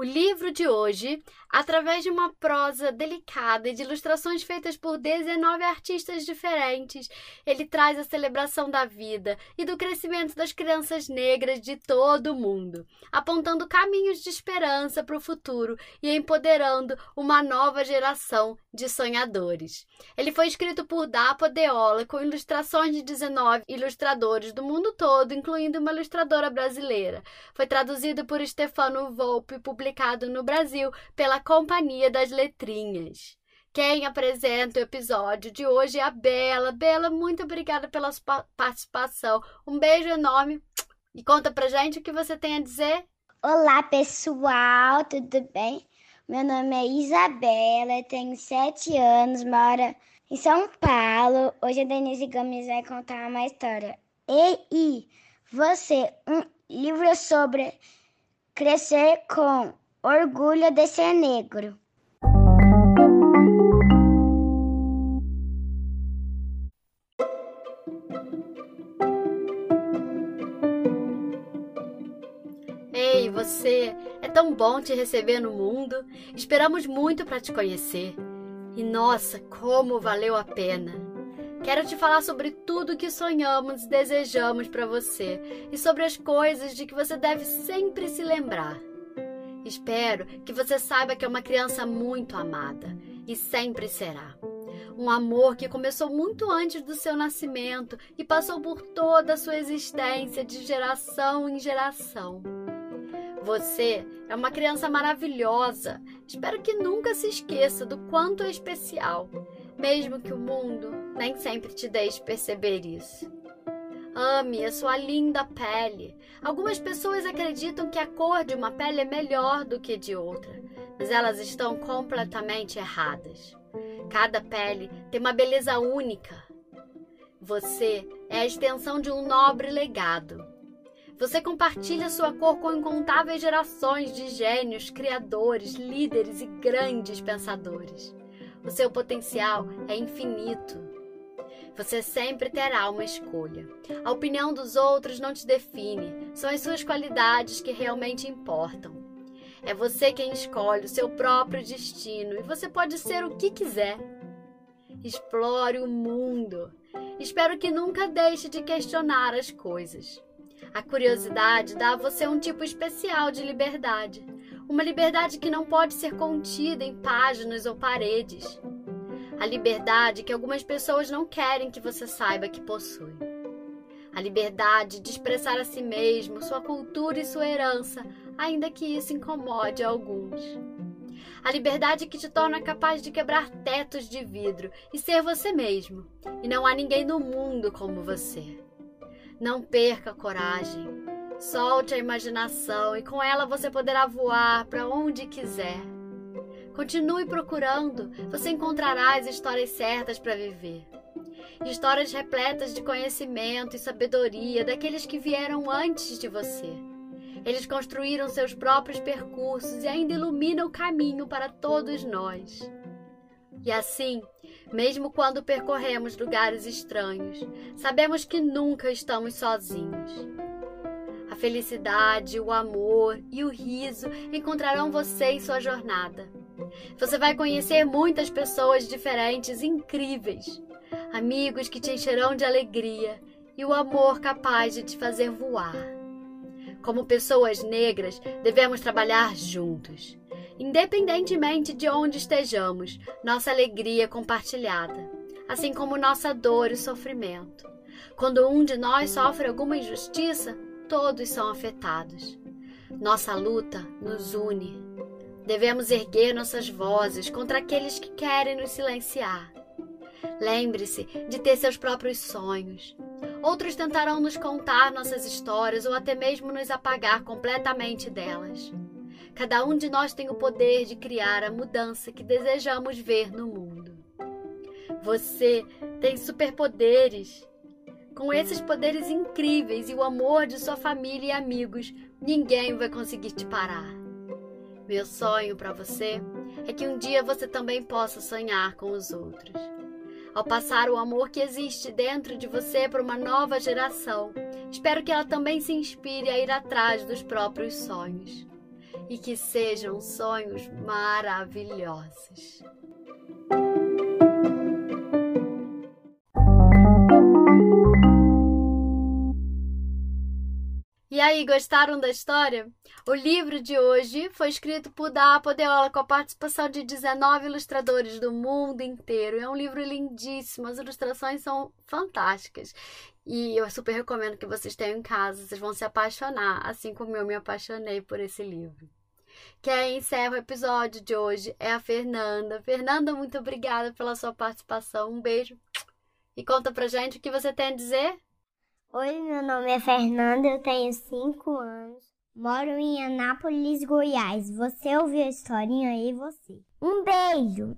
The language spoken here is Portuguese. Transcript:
O livro de hoje, através de uma prosa delicada e de ilustrações feitas por 19 artistas diferentes, ele traz a celebração da vida e do crescimento das crianças negras de todo o mundo, apontando caminhos de esperança para o futuro e empoderando uma nova geração de sonhadores. Ele foi escrito por Dapa Deola, com ilustrações de 19 ilustradores do mundo todo, incluindo uma ilustradora brasileira. Foi traduzido por Stefano Volpe, publicado no Brasil pela Companhia das Letrinhas. Quem apresenta o episódio de hoje é a Bela. Bela, muito obrigada pela sua participação. Um beijo enorme e conta pra gente o que você tem a dizer. Olá, pessoal, tudo bem? Meu nome é Isabela, tenho sete anos, moro em São Paulo. Hoje a Denise Gomes vai contar uma história. E você, um livro sobre crescer com orgulho de ser negro. Ei, você! É tão bom te receber no mundo. Esperamos muito para te conhecer. E nossa, como valeu a pena! Quero te falar sobre tudo que sonhamos e desejamos para você e sobre as coisas de que você deve sempre se lembrar. Espero que você saiba que é uma criança muito amada e sempre será. Um amor que começou muito antes do seu nascimento e passou por toda a sua existência de geração em geração. Você é uma criança maravilhosa. Espero que nunca se esqueça do quanto é especial, mesmo que o mundo nem sempre te deixe perceber isso. Ame a sua linda pele. Algumas pessoas acreditam que a cor de uma pele é melhor do que de outra, mas elas estão completamente erradas. Cada pele tem uma beleza única. Você é a extensão de um nobre legado. Você compartilha sua cor com incontáveis gerações de gênios, criadores, líderes e grandes pensadores. O seu potencial é infinito. Você sempre terá uma escolha. A opinião dos outros não te define, são as suas qualidades que realmente importam. É você quem escolhe o seu próprio destino e você pode ser o que quiser. Explore o mundo. Espero que nunca deixe de questionar as coisas. A curiosidade dá a você um tipo especial de liberdade, uma liberdade que não pode ser contida em páginas ou paredes. A liberdade que algumas pessoas não querem que você saiba que possui. A liberdade de expressar a si mesmo, sua cultura e sua herança, ainda que isso incomode alguns. A liberdade que te torna capaz de quebrar tetos de vidro e ser você mesmo. E não há ninguém no mundo como você. Não perca a coragem. Solte a imaginação e com ela você poderá voar para onde quiser. Continue procurando, você encontrará as histórias certas para viver. Histórias repletas de conhecimento e sabedoria daqueles que vieram antes de você. Eles construíram seus próprios percursos e ainda iluminam o caminho para todos nós. E assim, mesmo quando percorremos lugares estranhos, sabemos que nunca estamos sozinhos. A felicidade, o amor e o riso encontrarão você em sua jornada. Você vai conhecer muitas pessoas diferentes incríveis, amigos que te encherão de alegria e o amor capaz de te fazer voar. Como pessoas negras, devemos trabalhar juntos Independentemente de onde estejamos, nossa alegria é compartilhada, assim como nossa dor e sofrimento. Quando um de nós sofre alguma injustiça, todos são afetados. Nossa luta nos une. Devemos erguer nossas vozes contra aqueles que querem nos silenciar. Lembre-se de ter seus próprios sonhos. Outros tentarão nos contar nossas histórias ou até mesmo nos apagar completamente delas. Cada um de nós tem o poder de criar a mudança que desejamos ver no mundo. Você tem superpoderes. Com esses poderes incríveis e o amor de sua família e amigos, ninguém vai conseguir te parar. Meu sonho para você é que um dia você também possa sonhar com os outros. Ao passar o amor que existe dentro de você para uma nova geração, espero que ela também se inspire a ir atrás dos próprios sonhos e que sejam sonhos maravilhosos. E aí, gostaram da história? O livro de hoje foi escrito por Da Podeola com a participação de 19 ilustradores do mundo inteiro. É um livro lindíssimo, as ilustrações são fantásticas. E eu super recomendo que vocês tenham em casa, vocês vão se apaixonar, assim como eu me apaixonei por esse livro. Quem encerra o episódio de hoje é a Fernanda. Fernanda, muito obrigada pela sua participação. Um beijo. E conta pra gente o que você tem a dizer. Oi, meu nome é Fernanda, eu tenho 5 anos, moro em Anápolis, Goiás. Você ouviu a historinha aí, você? Um beijo!